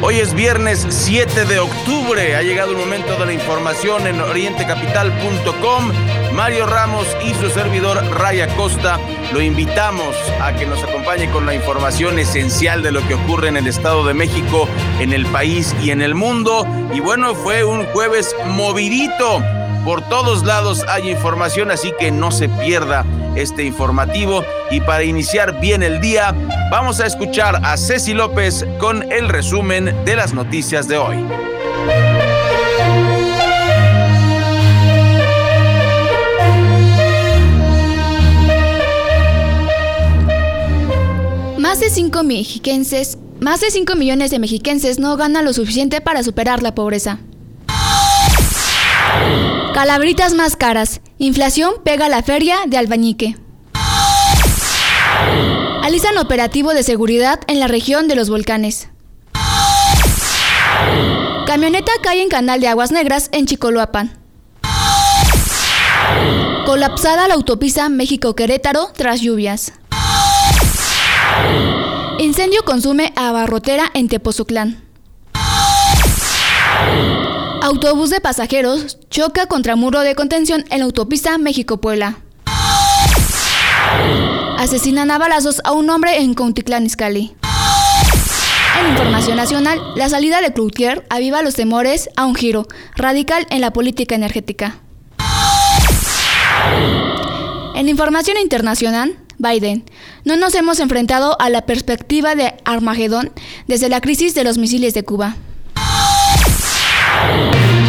Hoy es viernes 7 de octubre. Ha llegado el momento de la información en orientecapital.com. Mario Ramos y su servidor Raya Costa lo invitamos a que nos acompañe con la información esencial de lo que ocurre en el Estado de México, en el país y en el mundo. Y bueno, fue un jueves movidito. Por todos lados hay información, así que no se pierda este informativo. Y para iniciar bien el día, vamos a escuchar a Ceci López con el resumen de las noticias de hoy. Más de 5 mexiquenses, más de 5 millones de mexiquenses no ganan lo suficiente para superar la pobreza. Calabritas más caras. Inflación pega la feria de Albañique. Alizan operativo de seguridad en la región de los volcanes. Camioneta cae en canal de aguas negras en Chicoloapan. Colapsada la autopista México-Querétaro tras lluvias. Incendio consume a abarrotera en Tepoztlán. Autobús de pasajeros choca contra muro de contención en la autopista México-Puebla. Asesinan a balazos a un hombre en Cautitlán Izcalli. En información nacional, la salida de Cloutier aviva los temores a un giro radical en la política energética. En información internacional, Biden, no nos hemos enfrentado a la perspectiva de Armagedón desde la crisis de los misiles de Cuba. Son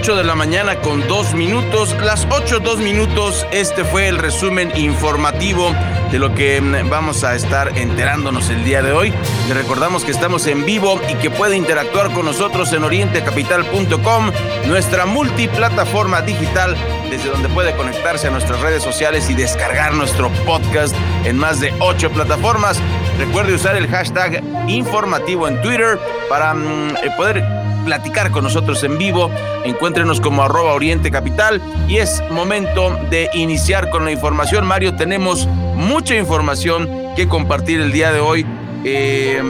8 de la mañana con 2 minutos. Las 8, 2 minutos. Este fue el resumen informativo de lo que mm, vamos a estar enterándonos el día de hoy. Le recordamos que estamos en vivo y que puede interactuar con nosotros en orientecapital.com, nuestra multiplataforma digital, desde donde puede conectarse a nuestras redes sociales y descargar nuestro podcast en más de 8 plataformas. Recuerde usar el hashtag informativo en Twitter para mm, eh, poder platicar con nosotros en vivo. Encuéntrenos como arroba Oriente Capital y es momento de iniciar con la información. Mario, tenemos mucha información que compartir el día de hoy. Eh,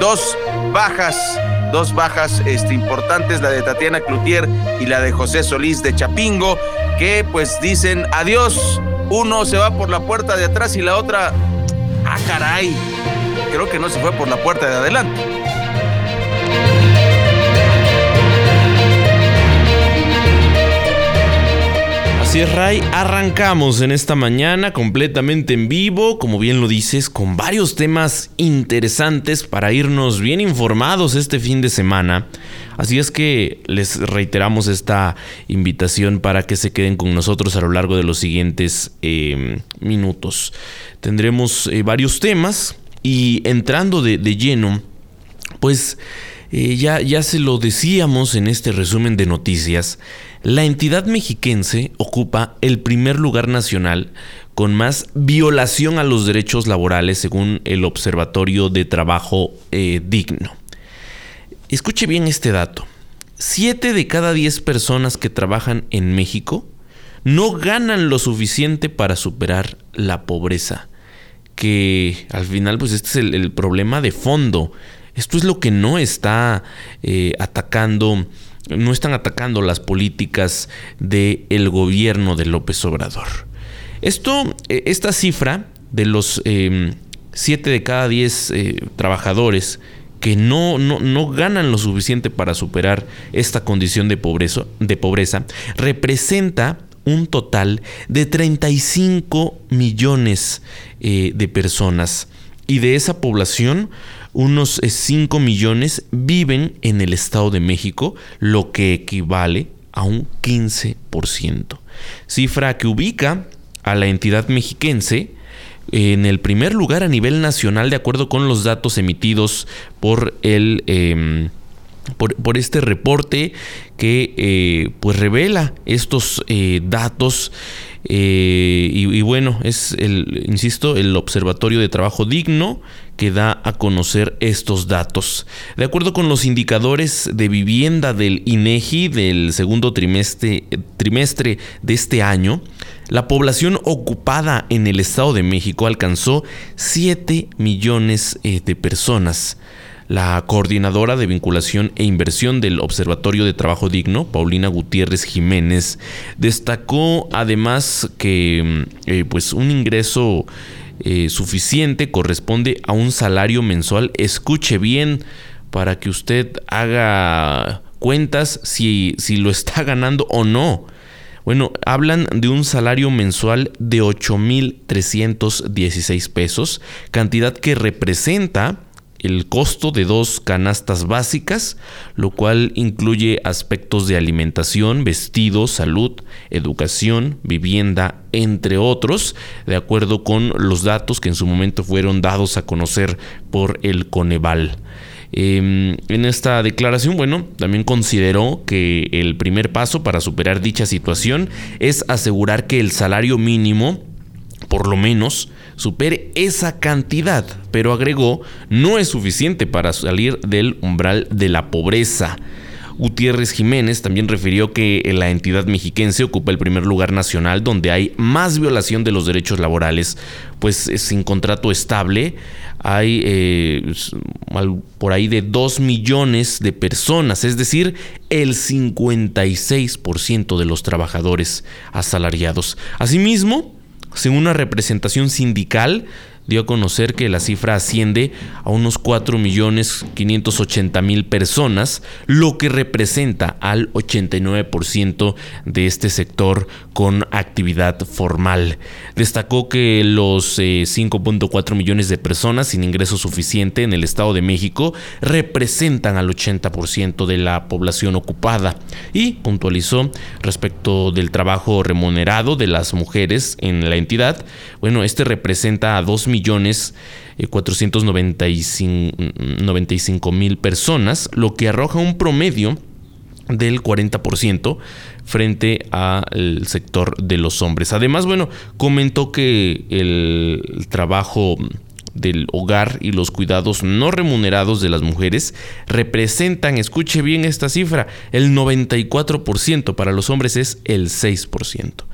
dos bajas, dos bajas este, importantes, la de Tatiana Cloutier y la de José Solís de Chapingo, que pues dicen adiós. Uno se va por la puerta de atrás y la otra, ah caray, creo que no se fue por la puerta de adelante. Así es, Ray. Arrancamos en esta mañana completamente en vivo, como bien lo dices, con varios temas interesantes para irnos bien informados este fin de semana. Así es que les reiteramos esta invitación para que se queden con nosotros a lo largo de los siguientes eh, minutos. Tendremos eh, varios temas y entrando de lleno, pues eh, ya, ya se lo decíamos en este resumen de noticias, la entidad mexiquense ocupa el primer lugar nacional con más violación a los derechos laborales según el Observatorio de Trabajo eh, Digno. Escuche bien este dato. Siete de cada diez personas que trabajan en México no ganan lo suficiente para superar la pobreza. Que al final, pues este es el, el problema de fondo esto es lo que no está eh, atacando, no están atacando las políticas del el gobierno de López Obrador. Esto, eh, esta cifra de los 7 em, de cada 10 eh, trabajadores que no, no, no, ganan lo suficiente para superar esta condición de pobreza, de pobreza representa un total de 35 millones de personas. Y de esa población, unos 5 eh, millones viven en el Estado de México, lo que equivale a un 15%. Cifra que ubica a la entidad mexiquense en el primer lugar a nivel nacional de acuerdo con los datos emitidos por el... Em, por, este reporte que eh, pues revela estos eh, datos eh, y, bueno, es el, insisto, el Observatorio de Trabajo Digno que da a conocer estos datos. De acuerdo con los indicadores de vivienda del INEGI del segundo trimestre, trimestre de este año, la población ocupada en el Estado de México alcanzó 7 millones de personas. La coordinadora de vinculación e inversión del Observatorio de Trabajo Digno, Paulina Gutiérrez Jiménez, destacó además que mm, eh, pues un ingreso eh, suficiente corresponde a un salario mensual. Escuche bien para que usted haga cuentas si, si lo está ganando o no. Bueno, hablan de un salario mensual de 8.316 pesos, cantidad que representa el costo de dos canastas básicas, lo cual incluye aspectos de alimentación, vestido, salud, educación, vivienda, entre otros, de acuerdo con los datos que en su momento fueron dados a conocer por el Coneval. Em, en esta declaración, bueno, también consideró que el primer paso para superar dicha situación es asegurar que el salario mínimo, por lo menos, supere esa cantidad, pero agregó, no es suficiente para salir del umbral de la pobreza. Gutiérrez Jiménez también refirió que la entidad mexiquense ocupa el primer lugar nacional donde hay más violación de los derechos laborales, pues sin contrato estable hay eh, por ahí de 2 millones de personas, es decir, el 56% de los trabajadores asalariados. Asimismo, según una representación sindical, dio a conocer que la cifra asciende a unos 4.580.000 personas, lo que representa al 89% de este sector con actividad formal. Destacó que los 5.4 eh, millones de personas sin ingreso suficiente en el Estado de México representan al 80% de la población ocupada y puntualizó respecto del trabajo remunerado de las mujeres en la entidad. Bueno, este representa a 2 millones millones 495 eh, mil personas, lo que arroja un promedio del 40% frente al sector de los hombres. Además, bueno, comentó que el trabajo del hogar y los cuidados no remunerados de las mujeres representan, escuche bien esta cifra, el 94%, para los hombres es el 6%.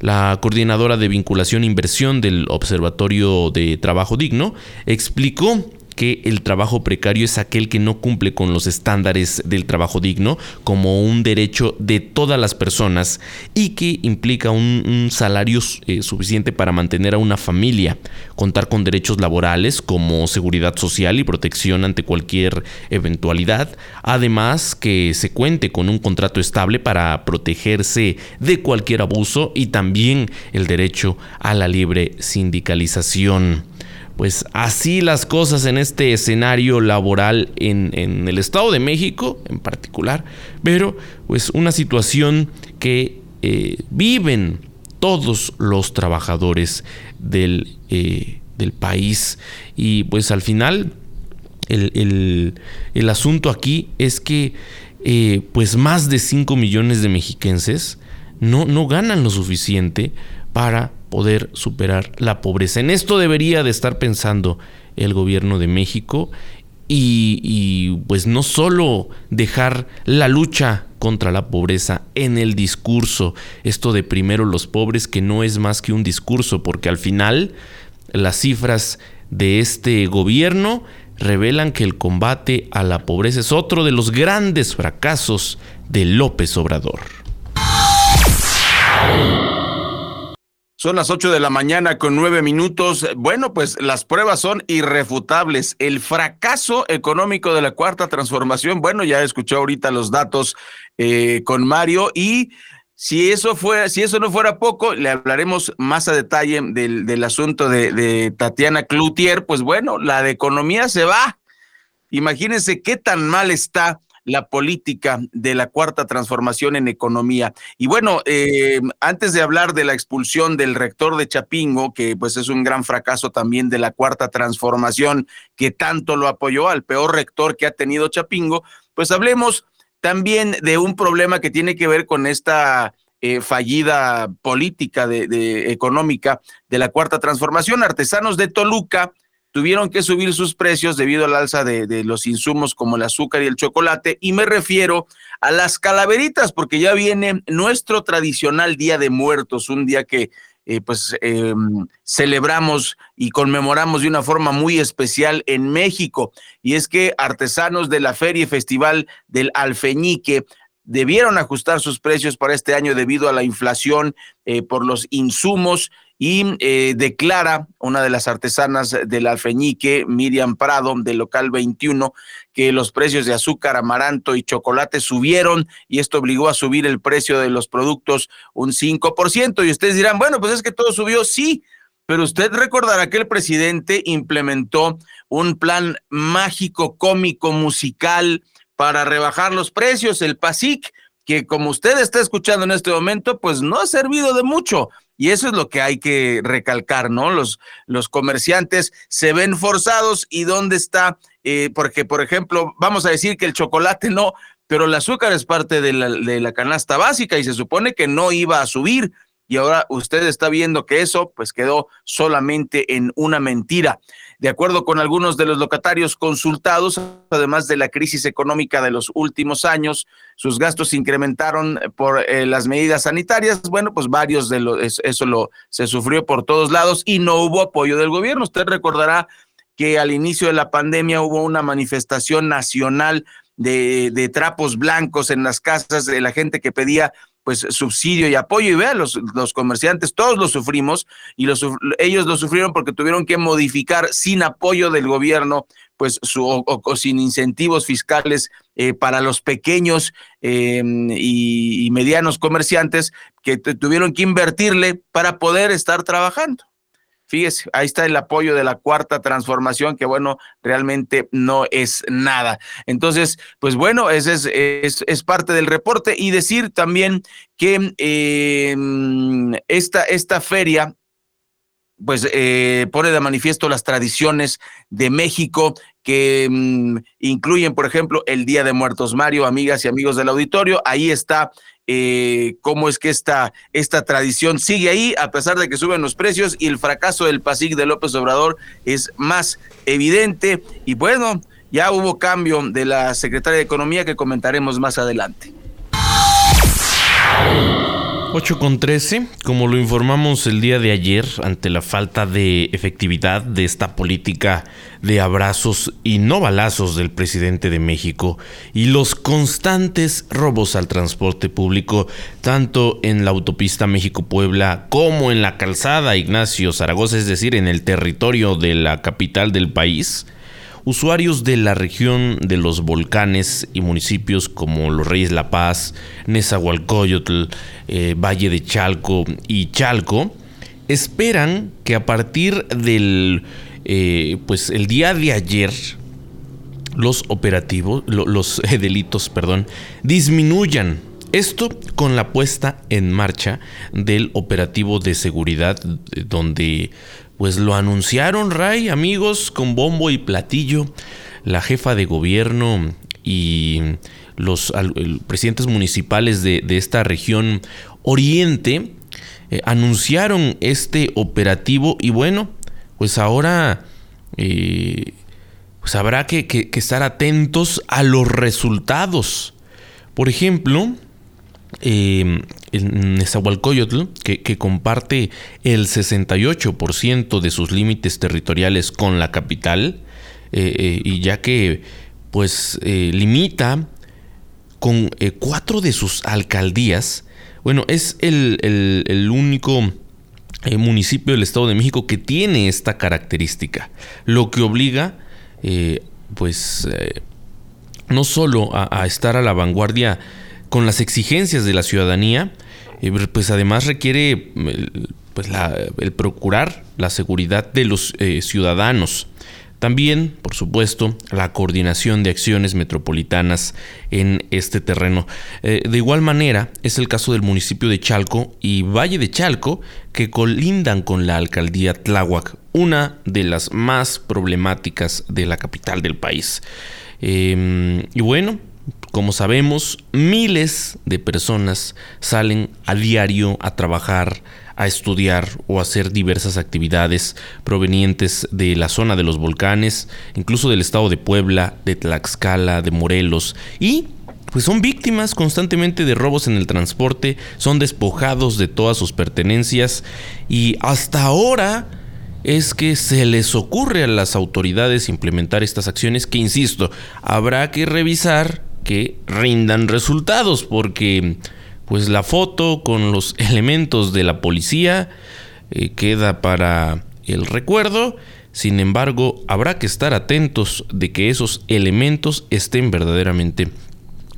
La coordinadora de vinculación e inversión del Observatorio de Trabajo Digno explicó que el trabajo precario es aquel que no cumple con los estándares del trabajo digno como un derecho de todas las personas y que implica un, salario eh, suficiente para mantener a una familia, contar con derechos laborales como seguridad social y protección ante cualquier eventualidad, además que se cuente con un contrato estable para protegerse de cualquier abuso y también el derecho a la libre sindicalización pues así las cosas en este escenario laboral en, el Estado de México en particular, pero pues una situación que eh, viven todos los trabajadores del, eh, del, país. Y pues al final el, asunto aquí es que eh, pues más de 5 millones de mexiquenses no, no ganan lo suficiente para poder superar la pobreza. En esto debería de estar pensando el gobierno de México y, pues no solo dejar la lucha contra la pobreza en el discurso, esto de primero los pobres que no es más que un discurso, porque al final las cifras de este gobierno revelan que el combate a la pobreza es otro de los grandes fracasos de López Obrador. Son las 8 de la mañana con nueve minutos. Bueno, pues las pruebas son irrefutables. El fracaso económico de la cuarta transformación, bueno, ya escuchó ahorita los datos eh, con Mario y si eso fue, si eso no fuera poco, le hablaremos más a detalle del, del asunto de, de Tatiana Cloutier. Pues bueno, la de economía se va. Imagínense qué tan mal está la política de la cuarta transformación en economía. Y bueno, eh, antes de hablar de la expulsión del rector de Chapingo, que pues es un gran fracaso también de la cuarta transformación que tanto lo apoyó al peor rector que ha tenido Chapingo, pues hablemos también de un problema que tiene que ver con esta eh, fallida política de, económica de la cuarta transformación. Artesanos de Toluca tuvieron que subir sus precios debido al alza de, los insumos como el azúcar y el chocolate. Y me refiero a las calaveritas, porque ya viene nuestro tradicional Día de Muertos, un día que eh, pues em, celebramos y conmemoramos de una forma muy especial en México. Y es que artesanos de la Feria y Festival del Alfeñique debieron ajustar sus precios para este año debido a la inflación eh, por los insumos y eh, declara una de las artesanas del alfeñique, Miriam Prado, del local 21, que los precios de azúcar, amaranto y chocolate subieron y esto obligó a subir el precio de los productos un 5%. Y ustedes dirán, bueno, pues es que todo subió, sí, pero usted recordará que el presidente implementó un plan mágico, cómico, musical para rebajar los precios, el PASIC, que como usted está escuchando en este momento, pues no ha servido de mucho. Y eso es lo que hay que recalcar, ¿no? Los, los comerciantes se ven forzados y dónde está, eh, porque por ejemplo, vamos a decir que el chocolate no, pero el azúcar es parte de la, de la canasta básica y se supone que no iba a subir y ahora usted está viendo que eso pues quedó solamente en una mentira. De acuerdo con algunos de los locatarios consultados, además de la crisis económica de los últimos años, sus gastos se incrementaron por eh, las medidas sanitarias. Bueno, pues varios de los, eso lo se sufrió por todos lados y no hubo apoyo del gobierno. Usted recordará que al inicio de la pandemia hubo una manifestación nacional de, de trapos blancos en las casas de la gente que pedía pues subsidio y apoyo y vean los, los comerciantes todos lo sufrimos y los, ellos lo sufrieron porque tuvieron que modificar sin apoyo del gobierno pues su o, sin incentivos fiscales eh, para los pequeños em, y, medianos comerciantes que tuvieron que invertirle para poder estar trabajando. Fíjese, ahí está el apoyo de la cuarta transformación, que bueno, realmente no es nada. Entonces, pues bueno, ese es, es, parte del reporte y decir también que em, esta, esta feria pues eh, pone de manifiesto las tradiciones de México que mm, incluyen, por ejemplo, el Día de Muertos Mario, amigas y amigos del auditorio. Ahí está eh, cómo es que esta, esta tradición sigue ahí, a pesar de que suben los precios y el fracaso del PASIC de López Obrador es más evidente. Y bueno, ya hubo cambio de la secretaria de Economía que comentaremos más adelante. 8 con 13, como lo informamos el día de ayer, ante la falta de efectividad de esta política de abrazos y no balazos del presidente de México y los constantes robos al transporte público, tanto en la autopista México-Puebla como en la calzada Ignacio Zaragoza, es decir, en el territorio de la capital del país, Usuarios de la región de los volcanes y municipios como Los Reyes La Paz, Nezahualcóyotl, eh, Valle de Chalco y Chalco esperan que a partir del eh, pues el día de ayer los operativos, los delitos, perdón, disminuyan. Esto con la puesta en marcha del operativo de seguridad donde pues lo anunciaron, Ray, amigos, con bombo y platillo. La jefa de gobierno y los presidentes municipales de, esta región oriente eh, anunciaron este operativo y bueno, pues ahora eh, pues habrá que estar atentos a los resultados. Por ejemplo, eh, en Nezahualcóyotl, que, que, comparte el 68% de sus límites territoriales con la capital, eh, eh, y ya que pues eh, limita con cuatro de sus alcaldías, bueno, es el, el único municipio del Estado de México que tiene esta característica, lo que obliga pues no solo a estar a la vanguardia con las exigencias de la ciudadanía, eh, pues además requiere pues el procurar la seguridad de los eh, ciudadanos. También, por supuesto, la coordinación de acciones metropolitanas en este terreno. Eh, de igual manera, es el caso del municipio de Chalco y Valle de Chalco, que colindan con la alcaldía Tláhuac, una de las más problemáticas de la capital del país. Em, y bueno, como sabemos, miles de personas salen a diario a trabajar, a estudiar o hacer diversas actividades provenientes de la zona de los volcanes, incluso del estado de Puebla, de Tlaxcala, de Morelos. Y pues son víctimas constantemente de robos en el transporte, son despojados de todas sus pertenencias y hasta ahora es que se les ocurre a las autoridades implementar estas acciones que, insisto, habrá que revisar que rindan resultados porque pues la foto con los elementos de la policía eh, queda para el recuerdo. Sin embargo, habrá que estar atentos de que esos elementos estén verdaderamente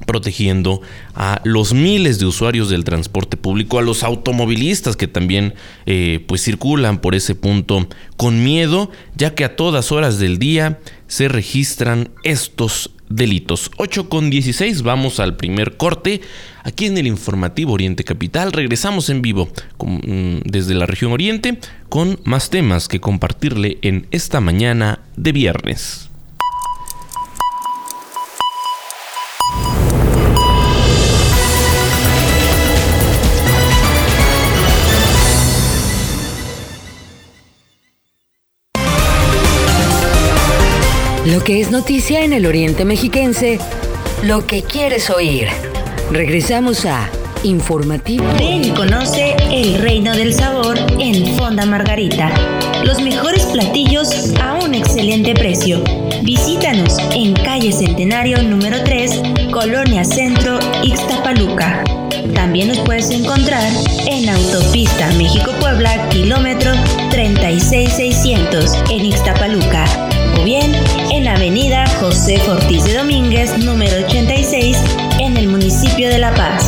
protegiendo a los miles de usuarios del transporte público, a los automovilistas que también eh, pues circulan por ese punto con miedo, ya que a todas horas del día se registran estos delitos. 8 con 16, vamos al primer corte. Aquí en el informativo Oriente Capital regresamos en vivo mm, desde la región Oriente con más temas que compartirle en esta mañana de viernes. Lo que es noticia en el Oriente Mexiquense, lo que quieres oír. Regresamos a Informativo. Ven y conoce el reino del sabor en Fonda Margarita. Los mejores platillos a un excelente precio. Visítanos en calle Centenario número 3, Colonia Centro, Ixtapaluca. También nos puedes encontrar en Autopista México-Puebla, kilómetro 36600, en Ixtapaluca. O bien en Avenida José Ortiz de Domínguez, número 86, en el municipio de La Paz.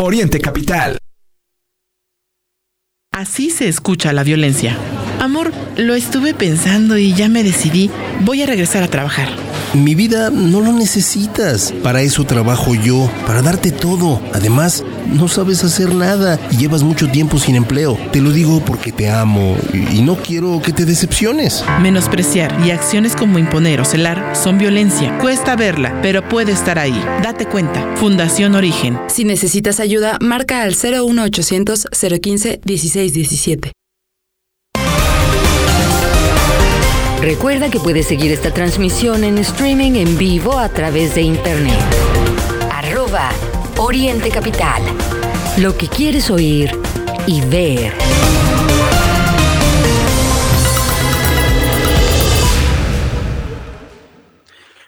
Oriente Capital. Así se escucha la violencia. Amor, lo estuve pensando y ya me decidí. Voy a regresar a trabajar. Mi vida no lo necesitas. Para eso trabajo yo, para darte todo. Además, no sabes hacer nada y llevas mucho tiempo sin empleo. Te lo digo porque te amo y no quiero que te decepciones. Menospreciar y acciones como imponer o celar son violencia. Cuesta verla, pero puede estar ahí. Date cuenta. Fundación Origen. Si necesitas ayuda, marca al 01800 015 1617. Recuerda que puedes seguir esta transmisión en streaming en vivo a través de internet. Arroba Oriente Capital. Lo que quieres oír y ver.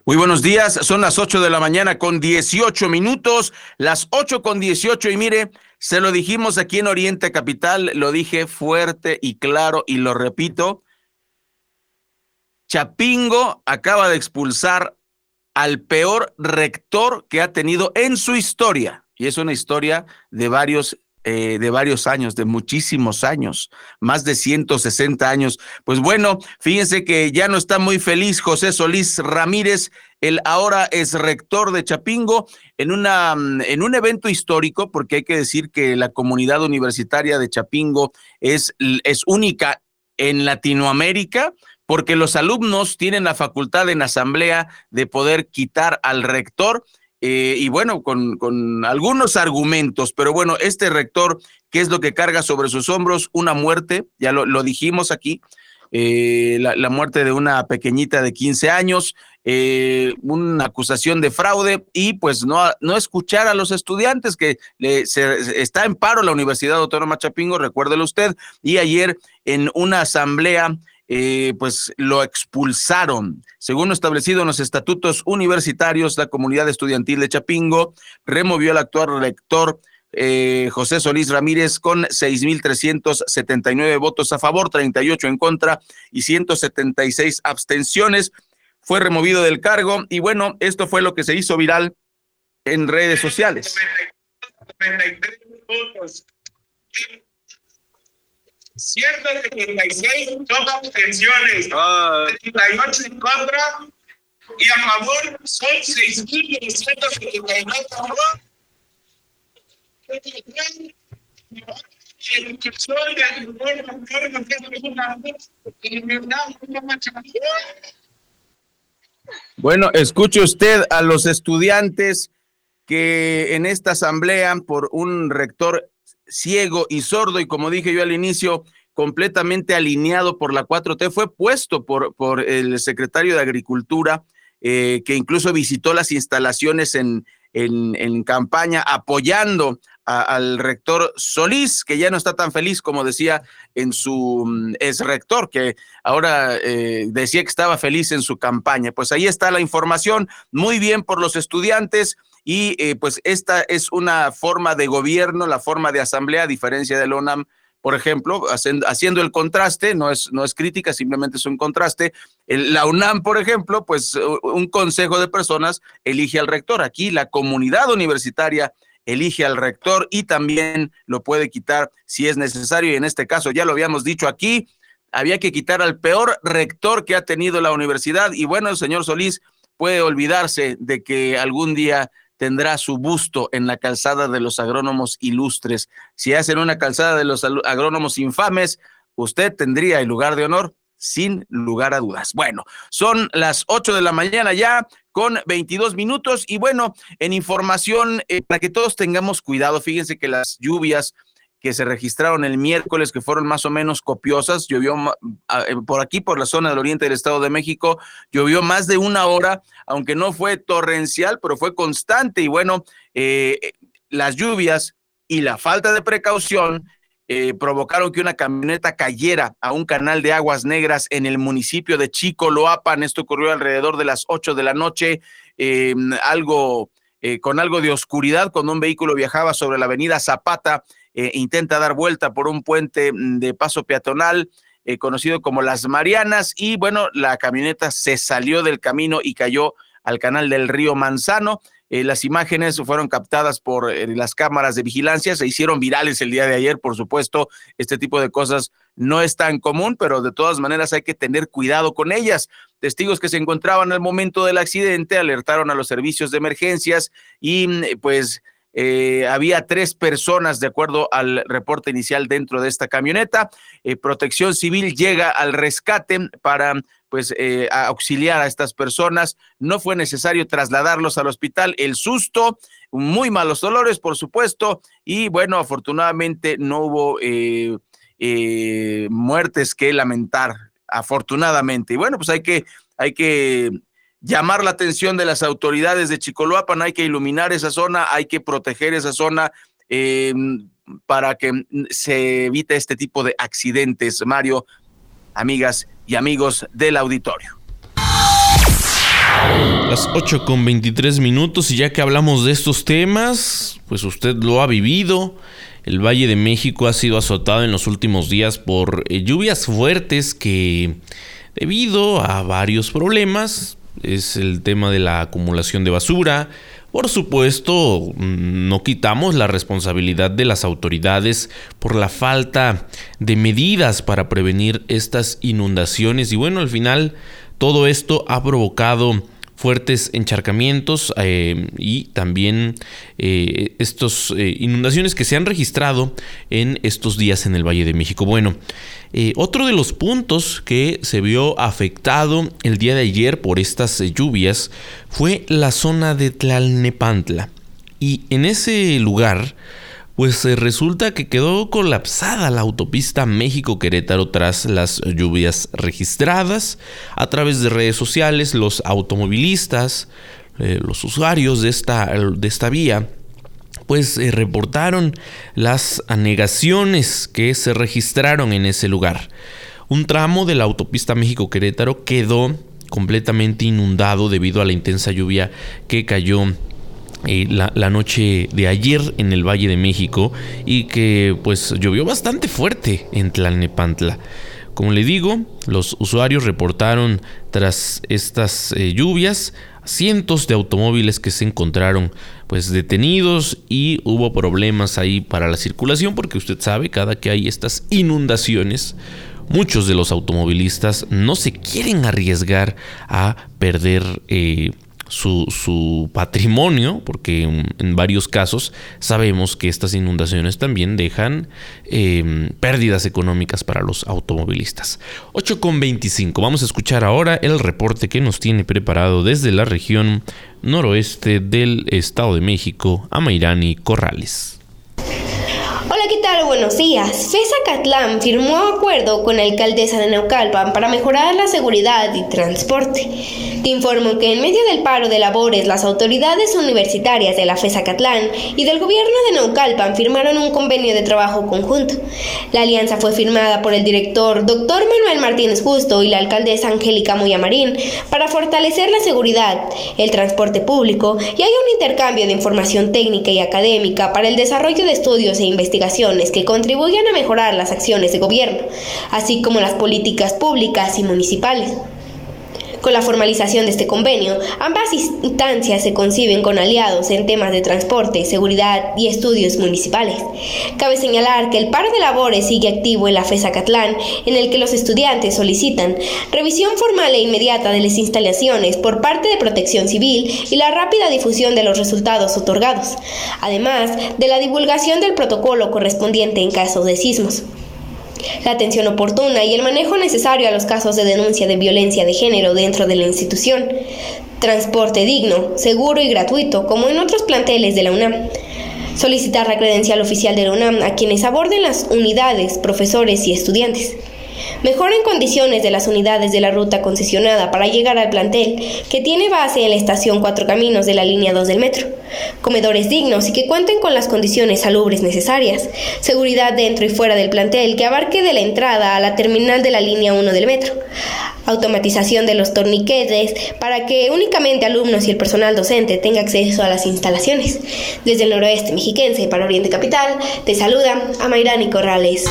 Muy buenos días, son las 8 de la mañana con 18 minutos, las 8 con 18 y mire, se lo dijimos aquí en Oriente Capital, lo dije fuerte y claro y lo repito, Chapingo acaba de expulsar al peor rector que ha tenido en su historia. Y es una historia de varios, eh, de varios años, de muchísimos años, más de 160 años. Pues bueno, fíjense que ya no está muy feliz José Solís Ramírez, el ahora es rector de Chapingo, en, una, en un evento histórico, porque hay que decir que la comunidad universitaria de Chapingo es, es única en Latinoamérica porque los alumnos tienen la facultad en asamblea de poder quitar al rector. Eh, y bueno, con, con, algunos argumentos, pero bueno, este rector, ¿qué es lo que carga sobre sus hombros? Una muerte, ya lo, dijimos aquí, eh, la, muerte de una pequeñita de 15 años, eh, una acusación de fraude y pues no, no escuchar a los estudiantes que se, está en paro la Universidad Autónoma Chapingo, recuérdelo usted, y ayer en una asamblea eh, pues lo expulsaron. Según lo establecido en los estatutos universitarios, la comunidad estudiantil de Chapingo removió al actual rector eh, José Solís Ramírez con 6.379 votos a favor, 38 en contra y 176 abstenciones. Fue removido del cargo y bueno, esto fue lo que se hizo viral en redes sociales. 176 son abstenciones, 38 en contra. Y a favor son 6.979 a favor. Bueno, escuche usted a los estudiantes que en esta asamblea por un rector ciego y sordo y como dije yo al inicio, completamente alineado por la 4T, fue puesto por, por el secretario de Agricultura, eh, que incluso visitó las instalaciones en, en, campaña apoyando al rector Solís, que ya no está tan feliz como decía en su mm, ex rector, que ahora eh, decía que estaba feliz en su campaña. Pues ahí está la información, muy bien por los estudiantes y eh, pues esta es una forma de gobierno, la forma de asamblea, a diferencia del ONAM, por ejemplo, haciendo el contraste, no es, no es crítica, simplemente es un contraste. la UNAM, por ejemplo, pues un consejo de personas elige al rector. Aquí la comunidad universitaria elige al rector y también lo puede quitar si es necesario. Y en este caso, ya lo habíamos dicho aquí, había que quitar al peor rector que ha tenido la universidad. Y bueno, el señor Solís puede olvidarse de que algún día tendrá su busto en la calzada de los agrónomos ilustres. Si hacen una calzada de los agrónomos infames, usted tendría el lugar de honor sin lugar a dudas. Bueno, son las 8 de la mañana ya con 22 minutos y bueno, en información eh, para que todos tengamos cuidado, fíjense que las lluvias que se registraron el miércoles, que fueron más o menos copiosas. Llovió eh, por aquí, por la zona del oriente del Estado de México, llovió más de una hora, aunque no fue torrencial, pero fue constante. Y bueno, eh, las lluvias y la falta de precaución eh, provocaron que una camioneta cayera a un canal de aguas negras en el municipio de Chicoloapan. Esto ocurrió alrededor de las 8 de la noche. algo. con algo de oscuridad, cuando un vehículo viajaba sobre la avenida Zapata eh, intenta dar vuelta por un puente mm, de paso peatonal eh, conocido como Las Marianas y bueno, la camioneta se salió del camino y cayó al canal del río Manzano. Eh, las imágenes fueron captadas por las cámaras de vigilancia, se hicieron virales el día de ayer, por supuesto, este tipo de cosas no es tan común, pero de todas maneras hay que tener cuidado con ellas. Testigos que se encontraban al momento del accidente alertaron a los servicios de emergencias y mm, pues eh, había tres personas, de acuerdo al reporte inicial, dentro de esta camioneta. Eh, Protección Civil llega al rescate para pues eh, auxiliar a estas personas. No fue necesario trasladarlos al hospital. El susto, muy malos dolores, por supuesto, y bueno, afortunadamente no hubo muertes que lamentar, afortunadamente. Y bueno, pues hay que, hay que llamar la atención de las autoridades de Chicoloapan, hay que iluminar esa zona, hay que proteger esa zona eh, para que se evite este tipo de accidentes. Mario, amigas y amigos del auditorio. Las 8 con 23 minutos y ya que hablamos de estos temas, pues usted lo ha vivido. El Valle de México ha sido azotado en los últimos días por eh, lluvias fuertes que debido a varios problemas es el tema de la acumulación de basura. Por supuesto, no quitamos la responsabilidad de las autoridades por la falta de medidas para prevenir estas inundaciones y bueno, al final todo esto ha provocado fuertes encharcamientos eh, y también eh, estas eh, inundaciones que se han registrado en estos días en el Valle de México. Bueno, otro de los puntos que se vio afectado el día de ayer por estas lluvias fue la zona de Tlalnepantla. Y en ese lugar pues eh, resulta que quedó colapsada la autopista México-Querétaro tras las lluvias registradas. A través de redes sociales, los automovilistas, eh, los usuarios de esta, de esta vía, pues eh, reportaron las anegaciones que se registraron en ese lugar. Un tramo de la autopista México-Querétaro quedó completamente inundado debido a la intensa lluvia que cayó la, noche de ayer en el Valle de México y que pues llovió bastante fuerte en Tlalnepantla. Como le digo, los usuarios reportaron tras estas eh, lluvias cientos de automóviles que se encontraron pues detenidos y hubo problemas ahí para la circulación porque usted sabe cada que hay estas inundaciones muchos de los automovilistas no se quieren arriesgar a perder eh, su, patrimonio, porque en, varios casos sabemos que estas inundaciones también dejan em, pérdidas económicas para los automovilistas. 8.25, vamos a escuchar ahora el reporte que nos tiene preparado desde la región noroeste del Estado de México, Amairani Corrales. Hola, ¿qué tal? Buenos días. FESA Catlán firmó acuerdo con la alcaldesa de Naucalpan para mejorar la seguridad y transporte. Te informo que en medio del paro de labores, las autoridades universitarias de la FESA Catlán y del gobierno de Naucalpan firmaron un convenio de trabajo conjunto. La alianza fue firmada por el director Dr. Manuel Martínez Justo y la alcaldesa Angélica Moyamarín para fortalecer la seguridad, el transporte público y hay un intercambio de información técnica y académica para el desarrollo de estudios e investigaciones que contribuyan a mejorar las acciones de gobierno, así como las políticas públicas y municipales. Con la formalización de este convenio, ambas instancias se conciben con aliados en temas de transporte, seguridad y estudios municipales. Cabe señalar que el paro de labores sigue activo en la FESA Catlán, en el que los estudiantes solicitan revisión formal e inmediata de las instalaciones por parte de Protección Civil y la rápida difusión de los resultados otorgados, además de la divulgación del protocolo correspondiente en casos de sismos la atención oportuna y el manejo necesario a los casos de denuncia de violencia de género dentro de la institución, transporte digno, seguro y gratuito, como en otros planteles de la UNAM. Solicitar la credencial oficial de la UNAM a quienes aborden las unidades, profesores y estudiantes. Mejoren condiciones de las unidades de la ruta concesionada para llegar al plantel, que tiene base en la estación Cuatro Caminos de la línea 2 del metro. Comedores dignos y que cuenten con las condiciones salubres necesarias. Seguridad dentro y fuera del plantel que abarque de la entrada a la terminal de la línea 1 del metro automatización de los torniquetes para que únicamente alumnos y el personal docente tenga acceso a las instalaciones. Desde el noroeste mexiquense para Oriente Capital, te saluda Amairani Corrales.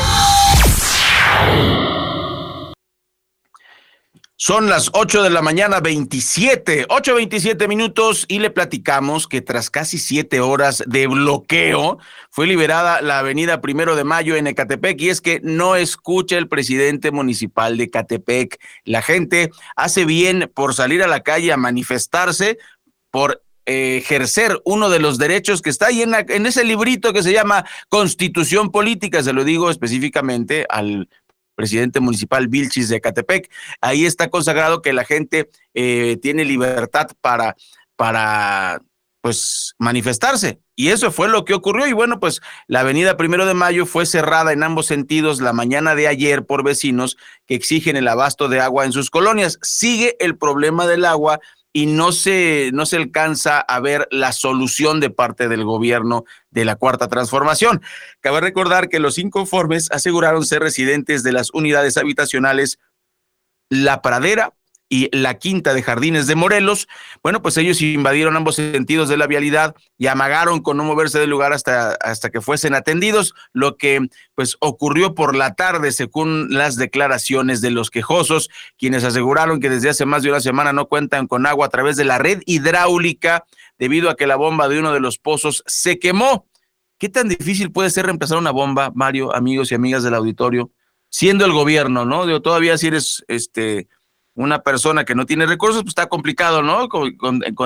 Son las 8 de la mañana, 27, 8, 27 minutos y le platicamos que tras casi siete horas de bloqueo fue liberada la avenida Primero de Mayo en Ecatepec y es que no escucha el presidente municipal de Ecatepec. La gente hace bien por salir a la calle a manifestarse, por eh, ejercer uno de los derechos que está ahí en ese librito que se llama Constitución Política, se lo digo específicamente al presidente municipal Vilchis de Catepec. Ahí está consagrado que la gente eh, tiene libertad para, para pues manifestarse. Y eso fue lo que ocurrió. Y bueno, pues la avenida Primero de Mayo fue cerrada en ambos sentidos la mañana de ayer por vecinos que exigen el abasto de agua en sus colonias. Sigue el problema del agua y no se, no se alcanza a ver la solución de parte del gobierno de la Cuarta Transformación. Cabe recordar que los inconformes aseguraron ser residentes de las unidades habitacionales La Pradera, y la Quinta de Jardines de Morelos. Bueno, pues ellos invadieron ambos sentidos de la vialidad y amagaron con no moverse del lugar hasta, hasta que fuesen atendidos, lo que pues ocurrió por la tarde según las declaraciones de los quejosos, quienes aseguraron que desde hace más de una semana no cuentan con agua a través de la red hidráulica debido a que la bomba de uno de los pozos se quemó. ¿Qué tan difícil puede ser reemplazar una bomba, Mario, amigos y amigas del auditorio? Siendo el gobierno, ¿no? Todavía si eres este una persona que no tiene recursos, pues está complicado, ¿no?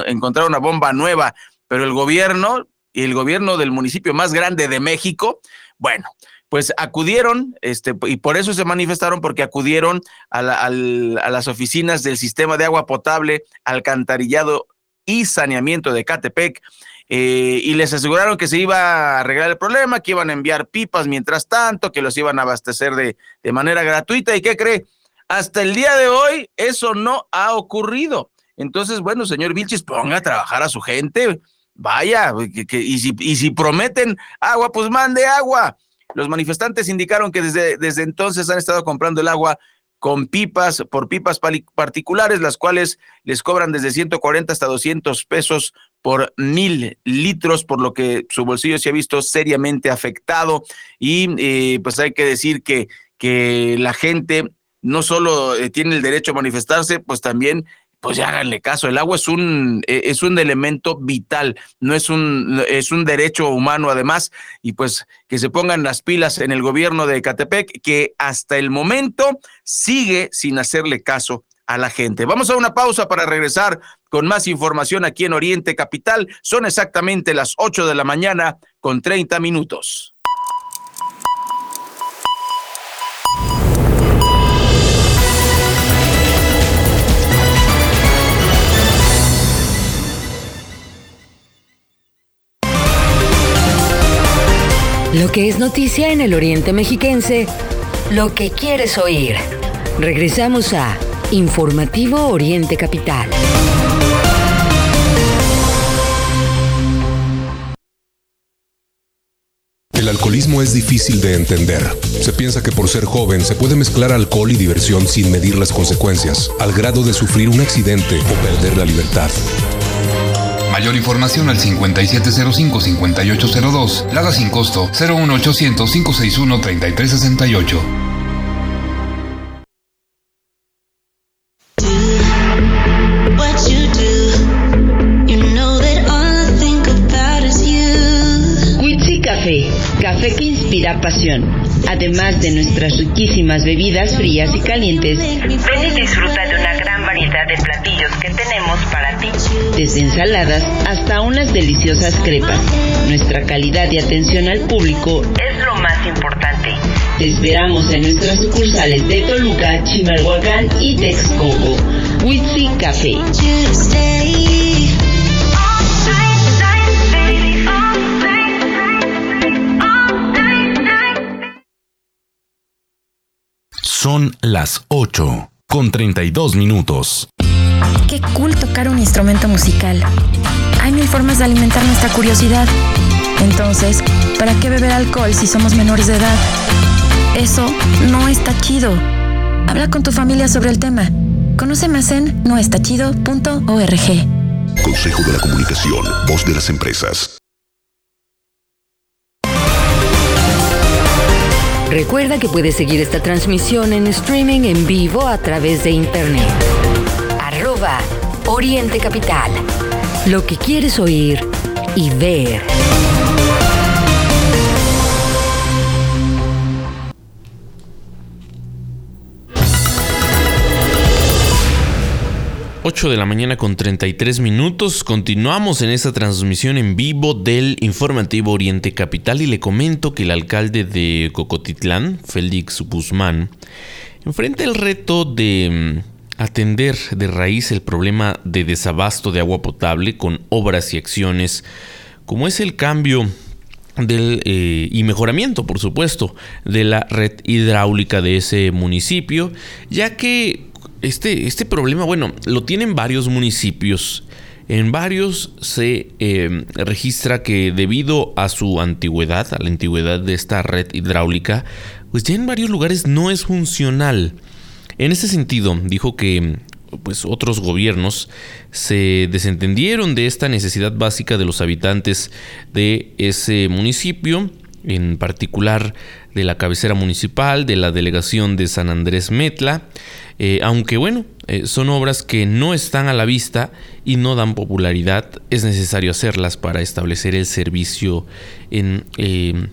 encontrar una bomba nueva, pero el gobierno y el gobierno del municipio más grande de México, bueno, pues acudieron, este, y por eso se manifestaron, porque acudieron a, a las oficinas del sistema de agua potable, alcantarillado y Saneamiento de Catepec. Eh, y les aseguraron que se iba a arreglar el problema, que iban a enviar pipas mientras tanto, que los iban a abastecer de, de manera gratuita. ¿Y qué cree? Hasta el día de hoy eso no ha ocurrido. Entonces, bueno, señor Vilchis, ponga a trabajar a su gente. Vaya, que, y, si, y si prometen agua, pues mande agua. Los manifestantes indicaron que desde, desde entonces han estado comprando el agua con pipas, por pipas particulares, las cuales les cobran desde 140 hasta 200 pesos por mil litros, por lo que su bolsillo se ha visto seriamente afectado. Y eh, pues hay que decir que, que la gente no solo eh, tiene el derecho a manifestarse, pues también pues ya háganle caso, el agua es un, e, es un elemento vital, no es un, es un derecho humano además, y pues que se pongan las pilas en el gobierno de Catepec, que hasta el momento sigue sin hacerle caso a la gente. Vamos a una pausa para regresar con más información aquí en Oriente Capital. Son exactamente las 8 de la mañana con 30 minutos. Lo que es noticia en el Oriente Mexiquense, lo que quieres oír. Regresamos a Informativo Oriente Capital. El alcoholismo es difícil de entender. Se piensa que por ser joven se puede mezclar alcohol y diversión sin medir las consecuencias, al grado de sufrir un accidente o perder la libertad. Mayor información al 5705-5802. Lada sin costo 01800-561-3368. Café, café que inspira pasión. Además de nuestras riquísimas bebidas frías y calientes, ven y disfruta de una gran variedad de platillos que tenemos para ti. Desde ensaladas hasta unas deliciosas crepas. Nuestra calidad y atención al público es lo más importante. Te esperamos en nuestras sucursales de Toluca, Chimalhuacán y Texcoco. Witsi Café. Son las 8 con 32 minutos. Qué cool tocar un instrumento musical. Hay mil formas de alimentar nuestra curiosidad. Entonces, ¿para qué beber alcohol si somos menores de edad? Eso no está chido. Habla con tu familia sobre el tema. Conoce más en noestachido.org. Consejo de la Comunicación, voz de las empresas. Recuerda que puedes seguir esta transmisión en streaming en vivo a través de internet. Oriente Capital. Lo que quieres oír y ver. 8 de la mañana con 33 minutos. Continuamos en esta transmisión en vivo del informativo Oriente Capital y le comento que el alcalde de Cocotitlán, Félix Guzmán, enfrenta el reto de mm, atender de raíz el problema de desabasto de agua potable con obras y acciones como es el cambio del, eh, y mejoramiento, por supuesto, de la red hidráulica de ese municipio, ya que este, este problema, bueno, lo tienen varios municipios. En varios se eh, registra que debido a su antigüedad, a la antigüedad de esta red hidráulica, pues ya en varios lugares no es funcional. En ese sentido, dijo que pues otros gobiernos se desentendieron de esta necesidad básica de los habitantes de ese municipio, en particular de la cabecera municipal, de la delegación de San Andrés Metla, eh, aunque bueno, eh, son obras que no están a la vista y no dan popularidad, es necesario hacerlas para establecer el servicio en eh,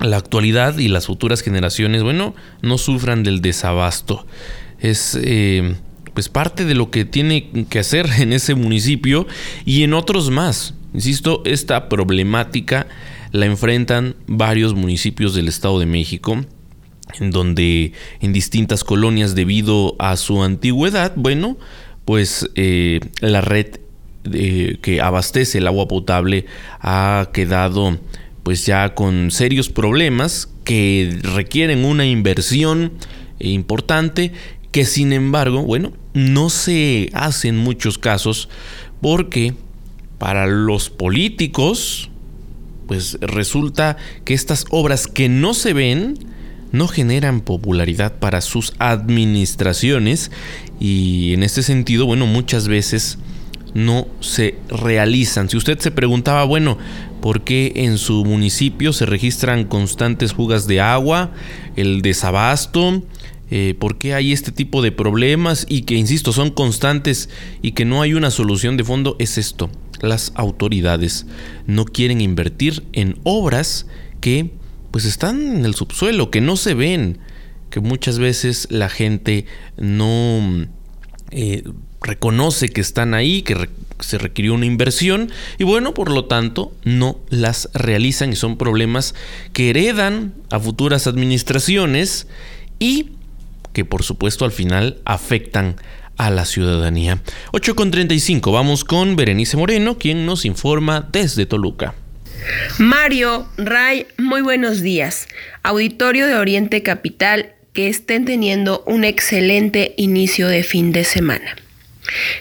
la actualidad y las futuras generaciones, bueno, no sufran del desabasto. Es pues parte de lo que tiene que hacer en ese municipio y en otros más. Insisto, esta problemática la enfrentan varios municipios del Estado de México en donde en distintas colonias debido a su antigüedad, bueno, pues eh, la red que abastece el agua potable ha quedado pues ya con serios problemas que requieren una inversión importante que sin embargo, bueno, no se hace en muchos casos porque para los políticos pues resulta que estas obras que no se ven no generan popularidad para sus administraciones y en este sentido, bueno, muchas veces no se realizan. Si usted se preguntaba, bueno, ¿por qué en su municipio se registran constantes fugas de agua, el desabasto? Eh, ¿Por qué hay este tipo de problemas y que, insisto, son constantes y que no hay una solución de fondo? Es esto. Las autoridades no quieren invertir en obras que pues están en el subsuelo, que no se ven, que muchas veces la gente no eh, reconoce que están ahí, que se requirió una inversión y bueno, por lo tanto no las realizan y son problemas que heredan a futuras administraciones y que por supuesto al final afectan a la ciudadanía. 8.35, vamos con Berenice Moreno, quien nos informa desde Toluca. Mario, Ray, muy buenos días. Auditorio de Oriente Capital, que estén teniendo un excelente inicio de fin de semana.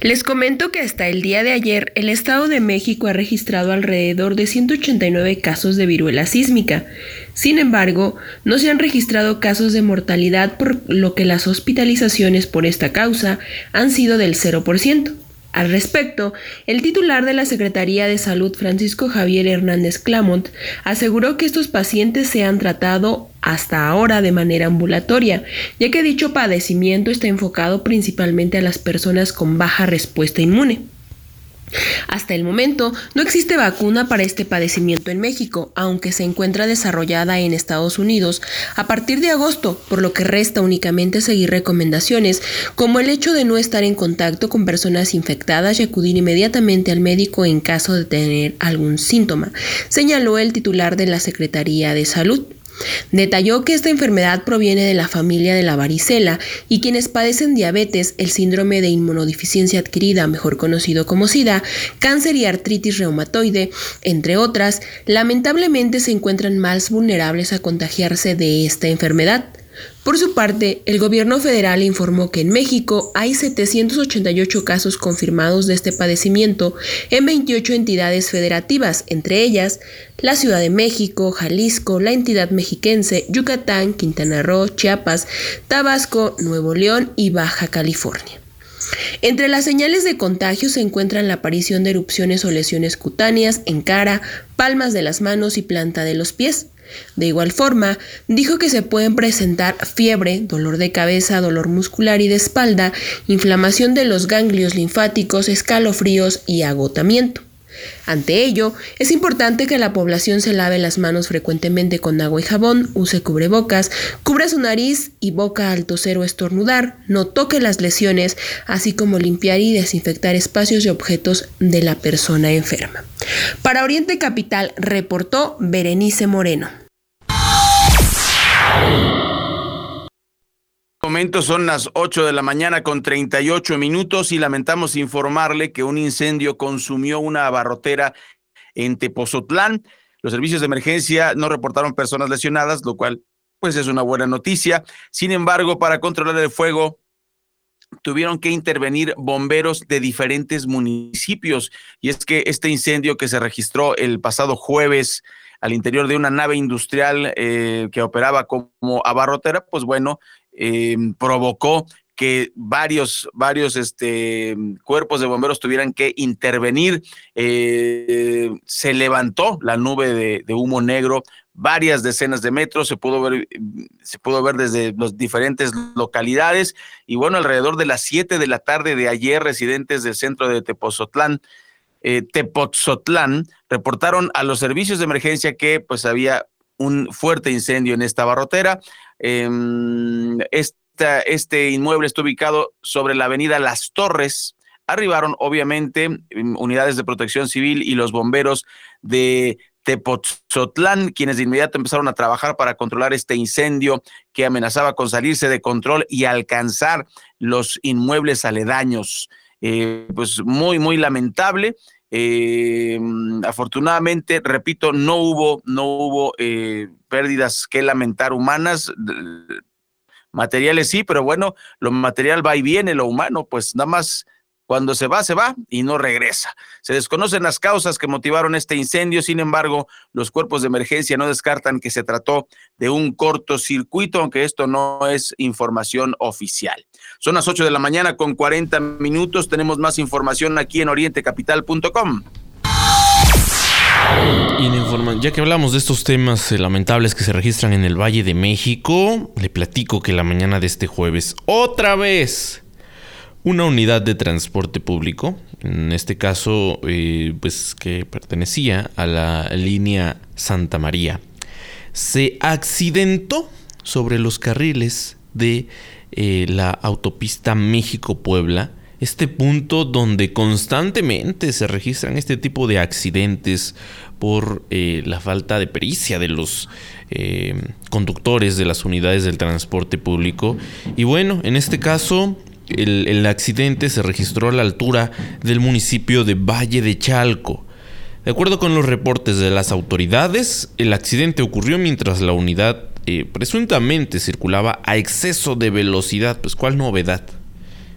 Les comento que hasta el día de ayer el Estado de México ha registrado alrededor de 189 casos de viruela sísmica. Sin embargo, no se han registrado casos de mortalidad por lo que las hospitalizaciones por esta causa han sido del 0%. Al respecto, el titular de la Secretaría de Salud, Francisco Javier Hernández Clamont, aseguró que estos pacientes se han tratado hasta ahora de manera ambulatoria, ya que dicho padecimiento está enfocado principalmente a las personas con baja respuesta inmune. Hasta el momento no existe vacuna para este padecimiento en México, aunque se encuentra desarrollada en Estados Unidos a partir de agosto, por lo que resta únicamente seguir recomendaciones como el hecho de no estar en contacto con personas infectadas y acudir inmediatamente al médico en caso de tener algún síntoma, señaló el titular de la Secretaría de Salud. Detalló que esta enfermedad proviene de la familia de la varicela y quienes padecen diabetes, el síndrome de inmunodeficiencia adquirida, mejor conocido como SIDA, cáncer y artritis reumatoide, entre otras, lamentablemente se encuentran más vulnerables a contagiarse de esta enfermedad. Por su parte, el gobierno federal informó que en México hay 788 casos confirmados de este padecimiento en 28 entidades federativas, entre ellas la Ciudad de México, Jalisco, la entidad mexiquense, Yucatán, Quintana Roo, Chiapas, Tabasco, Nuevo León y Baja California. Entre las señales de contagio se encuentran la aparición de erupciones o lesiones cutáneas en cara, palmas de las manos y planta de los pies. De igual forma, dijo que se pueden presentar fiebre, dolor de cabeza, dolor muscular y de espalda, inflamación de los ganglios linfáticos, escalofríos y agotamiento. Ante ello, es importante que la población se lave las manos frecuentemente con agua y jabón, use cubrebocas, cubra su nariz y boca al toser o estornudar, no toque las lesiones, así como limpiar y desinfectar espacios y objetos de la persona enferma. Para Oriente Capital reportó Berenice Moreno. Momentos son las 8 de la mañana con 38 minutos y lamentamos informarle que un incendio consumió una abarrotera en Tepozotlán. Los servicios de emergencia no reportaron personas lesionadas, lo cual pues es una buena noticia. Sin embargo, para controlar el fuego tuvieron que intervenir bomberos de diferentes municipios. Y es que este incendio que se registró el pasado jueves al interior de una nave industrial eh, que operaba como abarrotera, pues bueno, eh, provocó que varios, varios este, cuerpos de bomberos tuvieran que intervenir. Eh, se levantó la nube de, humo negro varias decenas de metros, se pudo ver, se pudo ver desde las diferentes localidades y bueno, alrededor de las 7 de la tarde de ayer, residentes del centro de Tepozotlán, eh, Tepozotlán, reportaron a los servicios de emergencia que pues había un fuerte incendio en esta barrotera. Em, este inmueble está ubicado sobre la avenida Las Torres. Arribaron, obviamente, em, unidades de protección civil y los bomberos de Tepoztlán, quienes de inmediato empezaron a trabajar para controlar este incendio que amenazaba con salirse de control y alcanzar los inmuebles aledaños. eh, pues muy, muy lamentable. Eh, afortunadamente, repito, no hubo, no hubo eh, pérdidas que lamentar humanas. Materiales sí, pero bueno, lo material va y viene, lo humano, pues nada más cuando se va, se va y no regresa. Se desconocen las causas que motivaron este incendio, sin embargo, los cuerpos de emergencia no descartan que se trató de un cortocircuito, aunque esto no es información oficial. Son las 8 de la mañana con 40 minutos, tenemos más información aquí en orientecapital.com. Ya que hablamos de estos temas eh, lamentables que se registran en el Valle de México, le platico que la mañana de este jueves, otra vez, una unidad de transporte público, en este caso, eh, pues que pertenecía a la línea Santa María, se accidentó sobre los carriles de eh, la autopista México-Puebla, este punto donde constantemente se registran este tipo de accidentes por eh, la falta de pericia de los conductores de las unidades del transporte público. Y bueno, en este caso el, accidente se registró a la altura del municipio de Valle de Chalco. De acuerdo con los reportes de las autoridades, el accidente ocurrió mientras la unidad eh, presuntamente circulaba a exceso de velocidad. Pues cuál novedad.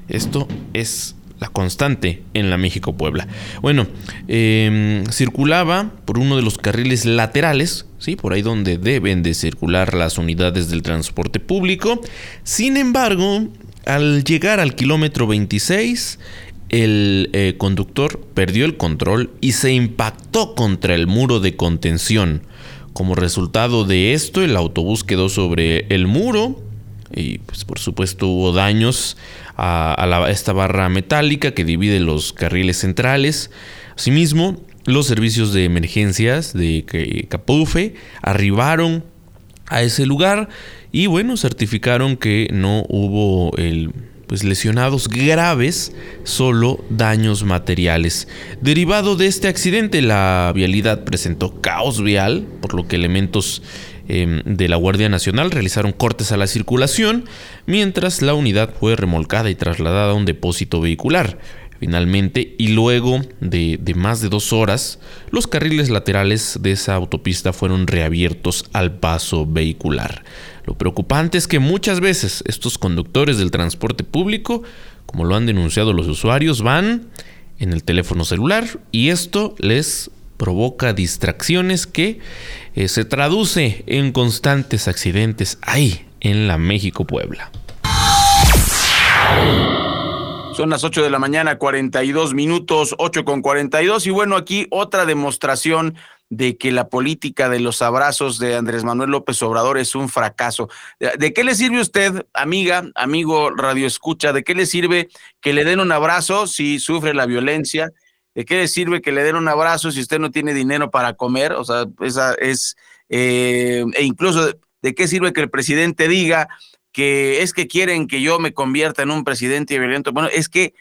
Esto es la constante en la México-Puebla. Bueno, em, circulaba por uno de los carriles laterales, ¿sí? por ahí donde deben de circular las unidades del transporte público. Sin embargo, al llegar al kilómetro 26, el eh, conductor perdió el control y se impactó contra el muro de contención. Como resultado de esto, el autobús quedó sobre el muro y pues por supuesto hubo daños a, esta barra metálica que divide los carriles centrales. Asimismo, los servicios de emergencias de Capufe arribaron a ese lugar y bueno, certificaron que no hubo el, pues, lesionados graves, solo daños materiales. Derivado de este accidente, la vialidad presentó caos vial, por lo que elementos em, de la Guardia Nacional realizaron cortes a la circulación, mientras la unidad fue remolcada y trasladada a un depósito vehicular. Finalmente, y luego de, más de dos horas, los carriles laterales de esa autopista fueron reabiertos al paso vehicular. Lo preocupante es que muchas veces estos conductores del transporte público, como lo han denunciado los usuarios, van en el teléfono celular y esto les provoca distracciones que eh, se traduce en constantes accidentes ahí en la México-Puebla. Son las 8 de la mañana, 42 minutos, 8 con 42. Y bueno, aquí otra demostración de que la política de los abrazos de Andrés Manuel López Obrador es un fracaso. ¿De qué le sirve usted, amiga, amigo Radio Escucha? ¿De qué le sirve que le den un abrazo si sufre la violencia? ¿De qué le sirve que le den un abrazo si usted no tiene dinero para comer? O sea, esa es, eh, e incluso, ¿de qué sirve que el presidente diga que es que quieren que yo me convierta en un presidente violento. Bueno, es que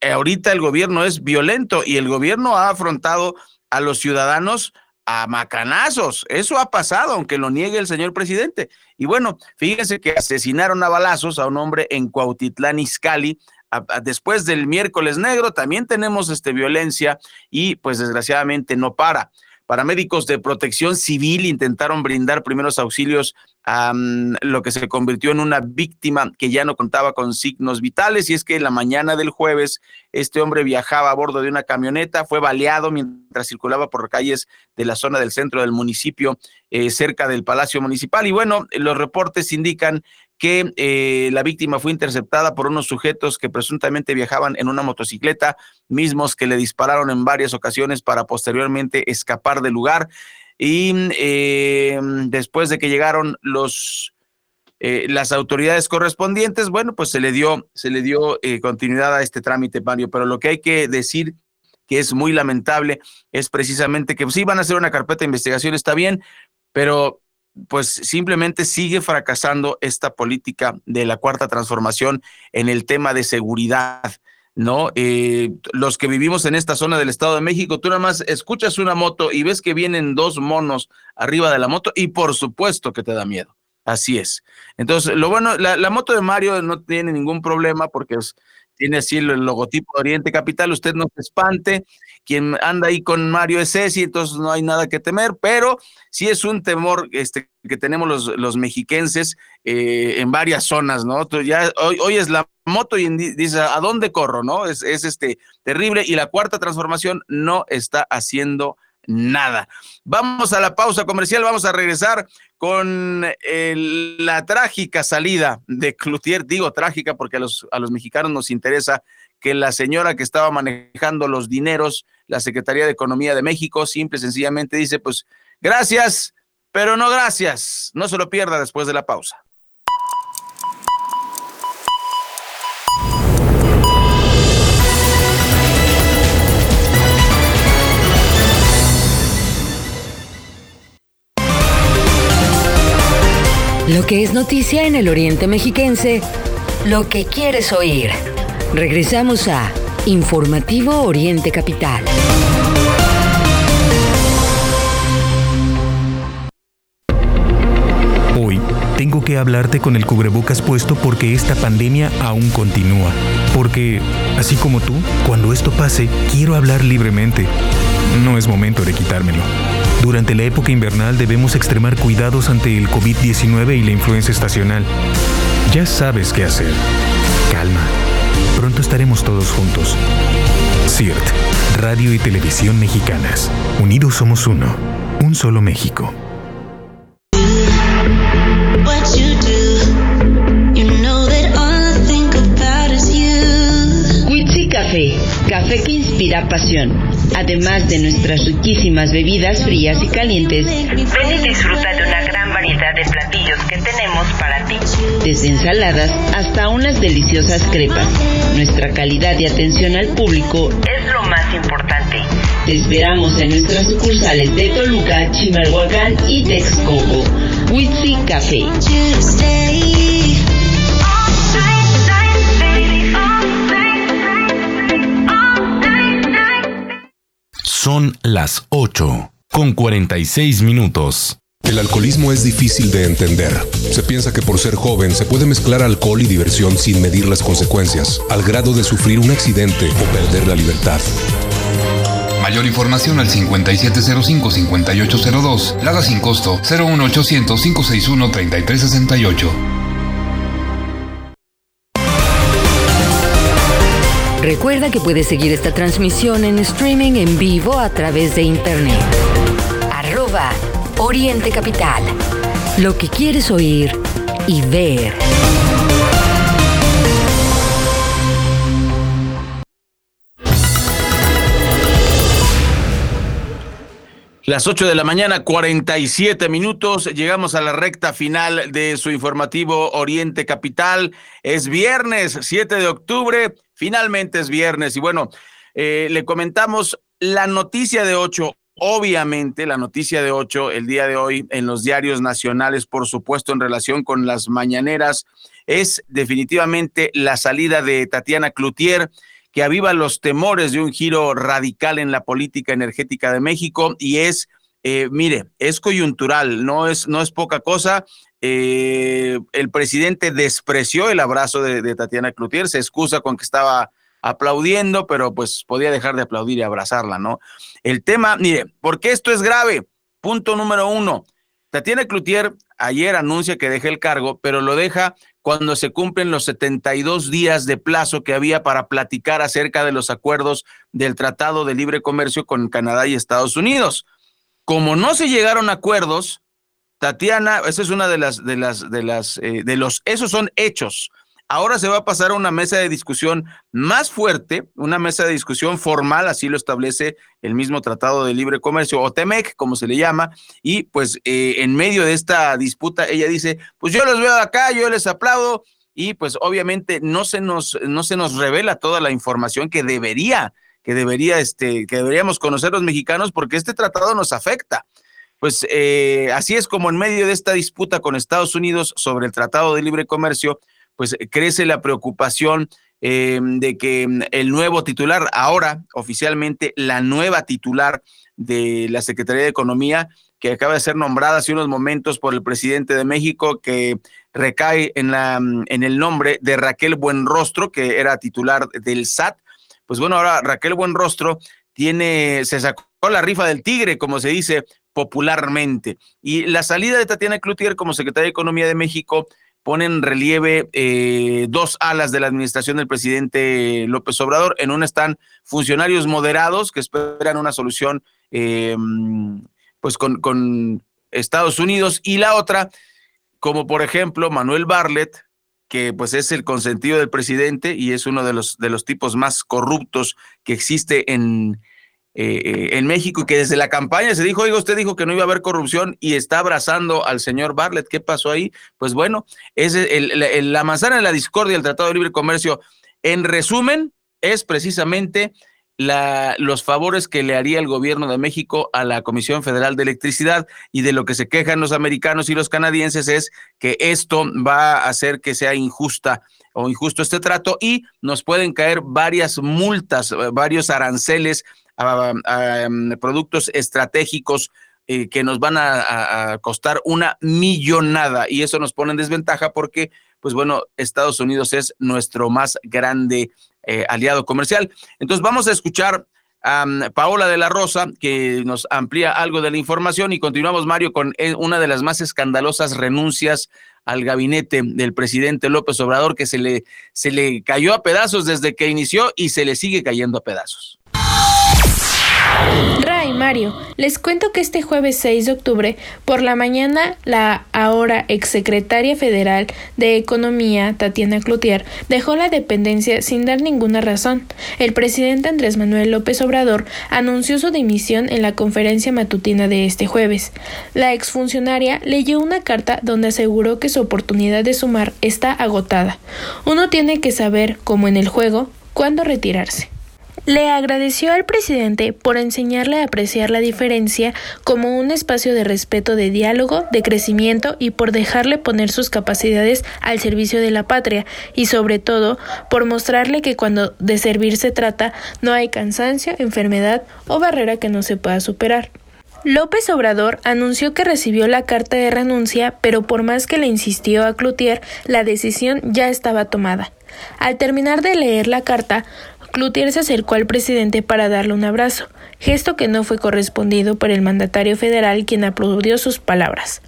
eh, ahorita el gobierno es violento y el gobierno ha afrontado a los ciudadanos a macanazos. Eso ha pasado, aunque lo niegue el señor presidente. Y bueno, fíjense que asesinaron a balazos a un hombre en Cuautitlán, Izcalli. después del miércoles negro también tenemos este, violencia y pues desgraciadamente no para. Paramédicos de protección civil intentaron brindar primeros auxilios lo que se convirtió en una víctima que ya no contaba con signos vitales. Y es que en la mañana del jueves, este hombre viajaba a bordo de una camioneta, fue baleado mientras circulaba por calles de la zona del centro del municipio, eh, cerca del Palacio Municipal. Y bueno, los reportes indican que eh, la víctima fue interceptada por unos sujetos que presuntamente viajaban en una motocicleta, mismos que le dispararon en varias ocasiones para posteriormente escapar del lugar. Y eh, después de que llegaron los eh, las autoridades correspondientes, bueno, pues se le dio, se le dio continuidad a este trámite, Mario. Pero lo que hay que decir que es muy lamentable es precisamente que sí van a hacer una carpeta de investigación, está bien, pero pues simplemente sigue fracasando esta política de la cuarta transformación en el tema de seguridad. ¿No? Eh, los que vivimos en esta zona del Estado de México, tú nada más escuchas una moto y ves que vienen dos monos arriba de la moto y por supuesto que te da miedo. Así es. Entonces, lo bueno, la, moto de Mario no tiene ningún problema porque tiene así el logotipo de Oriente Capital, usted no se espante, quien anda ahí con Mario es ese, entonces no hay nada que temer, pero sí es un temor este, que tenemos los, los mexiquenses eh, en varias zonas, ¿no? ya hoy, hoy es la moto y dice, ¿a dónde corro? ¿No? Es, es este terrible y la cuarta transformación no está haciendo nada. Vamos a la pausa comercial, vamos a regresar con la trágica salida de Cloutier, digo trágica porque a los, a los mexicanos nos interesa que la señora que estaba manejando los dineros, la Secretaría de Economía de México, simple y sencillamente dice, pues gracias, pero no gracias. No se lo pierda después de la pausa. Lo que es noticia en el Oriente Mexiquense, lo que quieres oír. Regresamos a Informativo Oriente Capital. Hoy tengo que hablarte con el cubrebocas puesto porque esta pandemia aún continúa. Porque, así como tú, cuando esto pase, quiero hablar libremente. No es momento de quitármelo. Durante la época invernal debemos extremar cuidados ante el COVID-19 y la influenza estacional. Ya sabes qué hacer. Calma. Pronto estaremos todos juntos. CIRT, Radio y Televisión Mexicanas. Unidos somos uno. Un solo México. Café, café que inspira pasión. Además de nuestras riquísimas bebidas frías y calientes, ven y disfruta de una gran variedad de platillos que tenemos para. Desde ensaladas hasta unas deliciosas crepas. Nuestra calidad y atención al público es lo más importante. Te esperamos en nuestras sucursales de Toluca, Chimalhuacán y Texcoco. Witsi Café. Son las 8 con 46 minutos. El alcoholismo es difícil de entender. Se piensa que por ser joven se puede mezclar alcohol y diversión sin medir las consecuencias, al grado de sufrir un accidente o perder la libertad. Mayor información al 5705-5802. Lada sin costo 01800-561-3368. Recuerda que puedes seguir esta transmisión en streaming en vivo a través de internet. Arroba Oriente Capital. Lo que quieres oír y ver. Las 8 de la mañana, 47 minutos. Llegamos a la recta final de su informativo Oriente Capital. Es viernes 7 de octubre. Finalmente es viernes. Y bueno, eh, le comentamos la noticia de 8. Obviamente, la noticia de 8 el día de hoy en los diarios nacionales, por supuesto, en relación con las mañaneras, es definitivamente la salida de Tatiana Cloutier que aviva los temores de un giro radical en la política energética de México y es, eh, mire, es coyuntural, no es, no es poca cosa. Eh, el presidente despreció el abrazo de, Tatiana Cloutier, se excusa con que estaba aplaudiendo, pero pues podía dejar de aplaudir y abrazarla, ¿no? El tema, mire, porque esto es grave. Punto número uno. Tatiana Cloutier ayer anuncia que deja el cargo, pero lo deja cuando se cumplen los 72 días de plazo que había para platicar acerca de los acuerdos del Tratado de Libre Comercio con Canadá y Estados Unidos. Como no se llegaron a acuerdos, Tatiana, esa es una de las, de las, de las, eh, de los, esos son hechos. Ahora se va a pasar a una mesa de discusión más fuerte, una mesa de discusión formal, así lo establece el mismo Tratado de Libre Comercio, o TEMEC, como se le llama, y pues eh, en medio de esta disputa ella dice, pues yo los veo acá, yo les aplaudo, y pues obviamente no se nos, no se nos revela toda la información que debería, que debería, este, que deberíamos conocer los mexicanos, porque este tratado nos afecta. Pues eh, así es como en medio de esta disputa con Estados Unidos sobre el Tratado de Libre Comercio, pues eh, crece la preocupación eh, de que mm, el nuevo titular, ahora oficialmente la nueva titular de la Secretaría de Economía, que acaba de ser nombrada hace unos momentos por el presidente de México, que recae en, la, en el nombre de Raquel Buenrostro, que era titular del SAT. Pues bueno, ahora Raquel Buenrostro tiene, se sacó la rifa del tigre, como se dice popularmente. Y la salida de Tatiana Cloutier como secretaria de Economía de México pone en relieve eh, dos alas de la administración del presidente López Obrador. En una están funcionarios moderados que esperan una solución eh, pues con, con Estados Unidos y la otra, como por ejemplo Manuel Barlet, que pues es el consentido del presidente y es uno de los, de los tipos más corruptos que existe en, eh, en México y que desde la campaña se dijo, oiga, usted dijo que no iba a haber corrupción y está abrazando al señor Bartlett. ¿Qué pasó ahí? Pues bueno, es la manzana de la discordia del Tratado de Libre Comercio, en resumen, es precisamente los favores que le haría el gobierno de México a la Comisión Federal de Electricidad y de lo que se quejan los americanos y los canadienses es que esto va a hacer que sea injusta o injusto este trato y nos pueden caer varias multas, varios aranceles a, em, productos estratégicos eh, que nos van a, costar una millonada y eso nos pone en desventaja porque, pues bueno, Estados Unidos es nuestro más grande eh, aliado comercial. Entonces vamos a escuchar a Paola de la Rosa, que nos amplía algo de la información y continuamos, Mario, con eh, una de las más escandalosas renuncias al gabinete del presidente López Obrador, que se le, se le cayó a pedazos desde que inició y se le sigue cayendo a pedazos. Ray Mario, les cuento que este jueves 6 de octubre por la mañana la ahora exsecretaria federal de Economía, Tatiana Cloutier, dejó la dependencia sin dar ninguna razón. El presidente Andrés Manuel López Obrador anunció su dimisión en la conferencia matutina de este jueves. La exfuncionaria leyó una carta donde aseguró que su oportunidad de sumar está agotada. Uno tiene que saber, como en el juego, cuándo retirarse. Le agradeció al presidente por enseñarle a apreciar la diferencia como un espacio de respeto, de diálogo, de crecimiento y por dejarle poner sus capacidades al servicio de la patria y sobre todo por mostrarle que cuando de servir se trata no hay cansancio, enfermedad o barrera que no se pueda superar. López Obrador anunció que recibió la carta de renuncia, pero por más que le insistió a Cloutier, la decisión ya estaba tomada. Al terminar de leer la carta, Cloutier se acercó al presidente para darle un abrazo, gesto que no fue correspondido por el mandatario federal quien aplaudió sus palabras.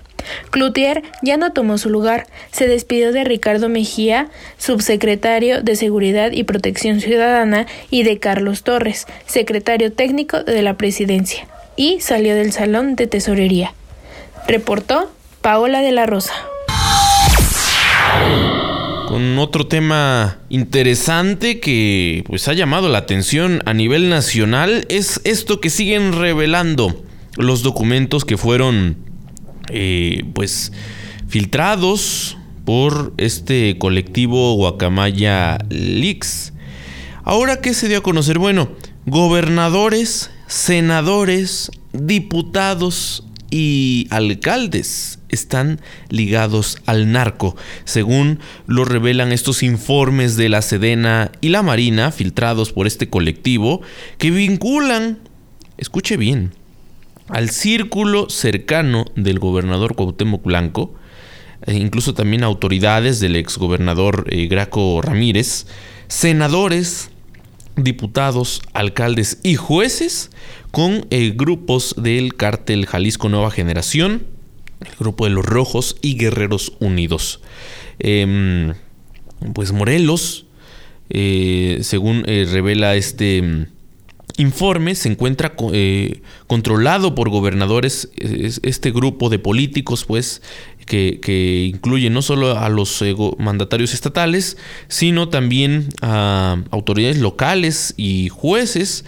Cloutier ya no tomó su lugar, se despidió de Ricardo Mejía, subsecretario de Seguridad y Protección Ciudadana, y de Carlos Torres, secretario técnico de la presidencia, y salió del salón de tesorería. Reportó Paola de la Rosa con otro tema interesante que pues ha llamado la atención a nivel nacional es esto que siguen revelando los documentos que fueron eh, pues filtrados por este colectivo Guacamaya Leaks. Ahora qué se dio a conocer, bueno, gobernadores, senadores, diputados y alcaldes están ligados al narco, según lo revelan estos informes de la Sedena y la Marina filtrados por este colectivo que vinculan, escuche bien, al círculo cercano del gobernador Cuauhtémoc Blanco, e incluso también autoridades del exgobernador eh, Graco Ramírez, senadores, diputados, alcaldes y jueces con eh, grupos del cártel Jalisco Nueva Generación, el grupo de los Rojos y Guerreros Unidos. Em, pues Morelos, eh, según eh, revela este mm, informe, se encuentra controlado por gobernadores, este grupo de políticos, pues, que, que, incluye no solo a los mandatarios estatales, sino también a autoridades locales y jueces,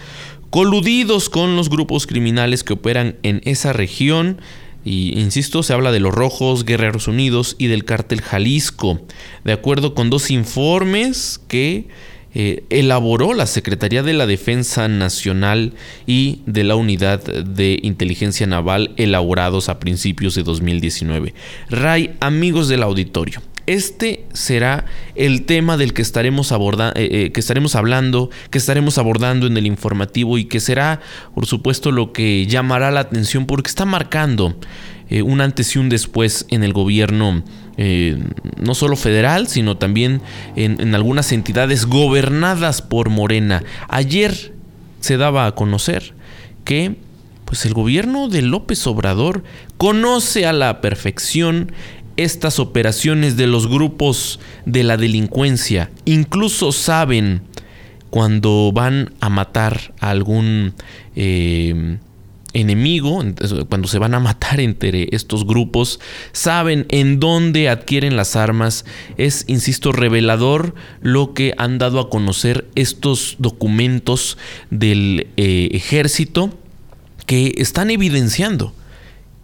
coludidos con los grupos criminales que operan en esa región. Y insisto, se habla de los Rojos, Guerreros Unidos y del cártel Jalisco, de acuerdo con dos informes que eh, elaboró la Secretaría de la Defensa Nacional y de la Unidad de Inteligencia Naval elaborados a principios de 2019. Ray, amigos del auditorio, este será el tema del que estaremos, eh, eh, que estaremos hablando, que estaremos abordando en el informativo y que será, por supuesto, lo que llamará la atención porque está marcando eh, un antes y un después en el gobierno no solo federal, sino también en, en algunas entidades gobernadas por Morena. Ayer se daba a conocer que pues el gobierno de López Obrador conoce a la perfección estas operaciones de los grupos de la delincuencia. Incluso saben cuando van a matar a algún eh, enemigo, cuando se van a matar entre estos grupos, saben en dónde adquieren las armas. Es, insisto, revelador lo que han dado a conocer estos documentos del eh, ejército que están evidenciando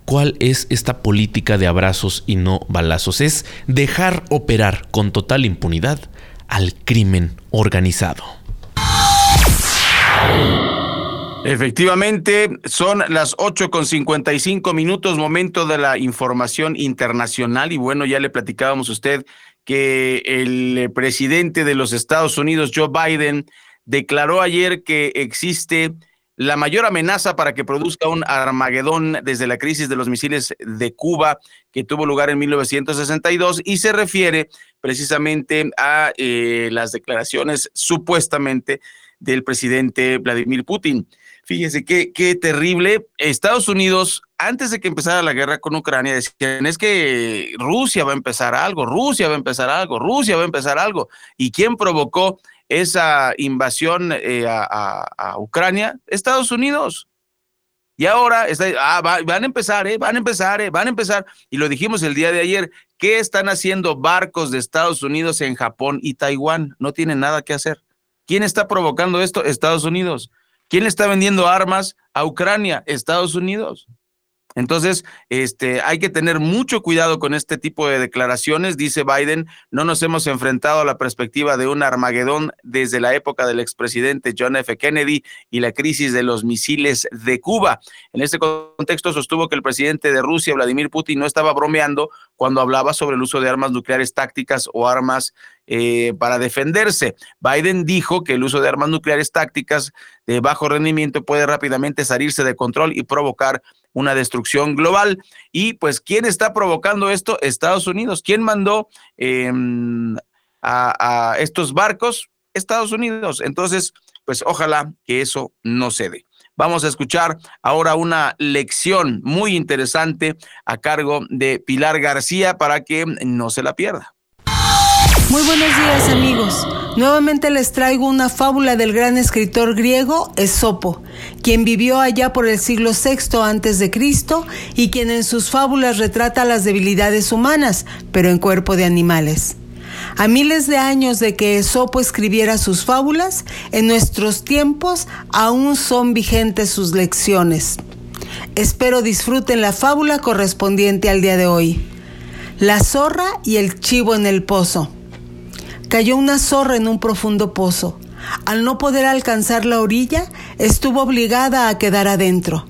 cuál es esta política de abrazos y no balazos. Es dejar operar con total impunidad al crimen organizado. Efectivamente, son las 8 con 55 minutos, momento de la información internacional. Y bueno, ya le platicábamos a usted que el presidente de los Estados Unidos, Joe Biden, declaró ayer que existe la mayor amenaza para que produzca un Armagedón desde la crisis de los misiles de Cuba que tuvo lugar en 1962 y se refiere precisamente a eh, las declaraciones supuestamente del presidente Vladimir Putin. Fíjese qué, qué terrible. Estados Unidos, antes de que empezara la guerra con Ucrania, decían, es que Rusia va a empezar algo, Rusia va a empezar algo, Rusia va a empezar algo. ¿Y quién provocó esa invasión eh, a, Ucrania? Estados Unidos. Y ahora está, ah, van a empezar, eh, van a empezar, eh, van a empezar. Y lo dijimos el día de ayer, ¿qué están haciendo barcos de Estados Unidos en Japón y Taiwán? No tienen nada que hacer. ¿Quién está provocando esto? Estados Unidos. ¿Quién está vendiendo armas a Ucrania? Estados Unidos. Entonces, este, hay que tener mucho cuidado con este tipo de declaraciones. Dice Biden, no nos hemos enfrentado a la perspectiva de un Armagedón desde la época del expresidente John F. Kennedy y la crisis de los misiles de Cuba. En este contexto sostuvo que el presidente de Rusia, Vladimir Putin, no estaba bromeando cuando hablaba sobre el uso de armas nucleares tácticas o armas eh, para defenderse. Biden dijo que el uso de armas nucleares tácticas de bajo rendimiento puede rápidamente salirse de control y provocar una destrucción global. Y pues, ¿quién está provocando esto? Estados Unidos. ¿Quién mandó em, a, estos barcos? Estados Unidos. Entonces, pues ojalá que eso no se dé. Vamos a escuchar ahora una lección muy interesante a cargo de Pilar García para que no se la pierda. Muy buenos días amigos. Nuevamente les traigo una fábula del gran escritor griego Esopo, quien vivió allá por el siglo VI antes de Cristo y quien en sus fábulas retrata las debilidades humanas, pero en cuerpo de animales. A miles de años de que Esopo escribiera sus fábulas, en nuestros tiempos aún son vigentes sus lecciones. Espero disfruten la fábula correspondiente al día de hoy. La zorra y el chivo en el pozo. Cayó una zorra en un profundo pozo. Al no poder alcanzar la orilla, estuvo obligada a quedar adentro.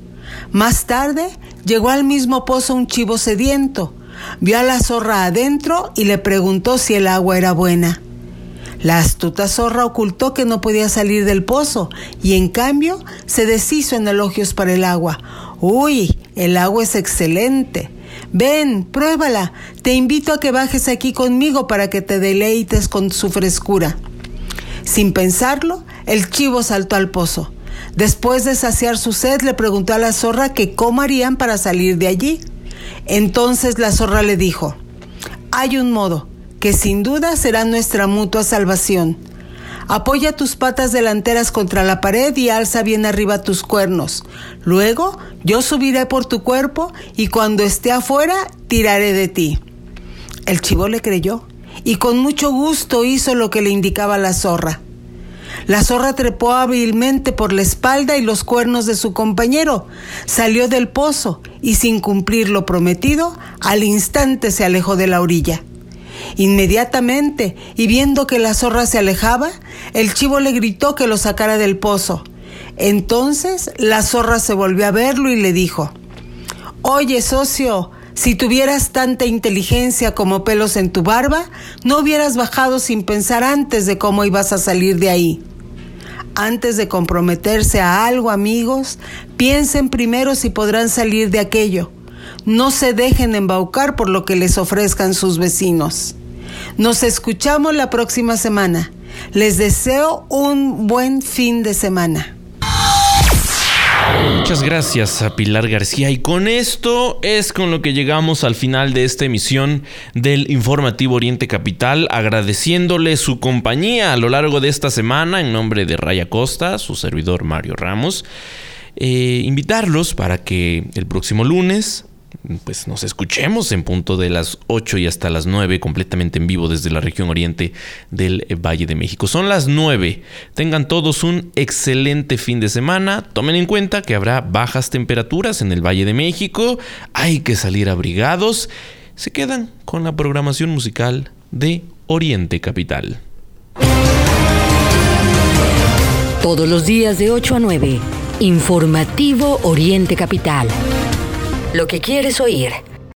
Más tarde, llegó al mismo pozo un chivo sediento. Vio a la zorra adentro y le preguntó si el agua era buena. La astuta zorra ocultó que no podía salir del pozo y en cambio se deshizo en elogios para el agua. Uy, el agua es excelente. Ven, pruébala. Te invito a que bajes aquí conmigo para que te deleites con su frescura. Sin pensarlo, el chivo saltó al pozo. Después de saciar su sed, le preguntó a la zorra que cómo harían para salir de allí. Entonces la zorra le dijo, hay un modo, que sin duda será nuestra mutua salvación. Apoya tus patas delanteras contra la pared y alza bien arriba tus cuernos. Luego yo subiré por tu cuerpo y cuando esté afuera tiraré de ti. El chivo le creyó y con mucho gusto hizo lo que le indicaba la zorra. La zorra trepó hábilmente por la espalda y los cuernos de su compañero, salió del pozo y sin cumplir lo prometido, al instante se alejó de la orilla. Inmediatamente, y viendo que la zorra se alejaba, el chivo le gritó que lo sacara del pozo. Entonces la zorra se volvió a verlo y le dijo, Oye, socio, si tuvieras tanta inteligencia como pelos en tu barba, no hubieras bajado sin pensar antes de cómo ibas a salir de ahí. Antes de comprometerse a algo, amigos, piensen primero si podrán salir de aquello. No se dejen embaucar por lo que les ofrezcan sus vecinos. Nos escuchamos la próxima semana. Les deseo un buen fin de semana. Muchas gracias a Pilar García y con esto es con lo que llegamos al final de esta emisión del informativo Oriente Capital, agradeciéndole su compañía a lo largo de esta semana en nombre de Raya Costa, su servidor Mario Ramos. Eh, invitarlos para que el próximo lunes pues nos escuchemos en punto de las 8 y hasta las 9 completamente en vivo desde la región oriente del Valle de México. Son las 9. Tengan todos un excelente fin de semana. Tomen en cuenta que habrá bajas temperaturas en el Valle de México. Hay que salir abrigados. Se quedan con la programación musical de Oriente Capital. Todos los días de 8 a 9. Informativo Oriente Capital. Lo que quieres oír.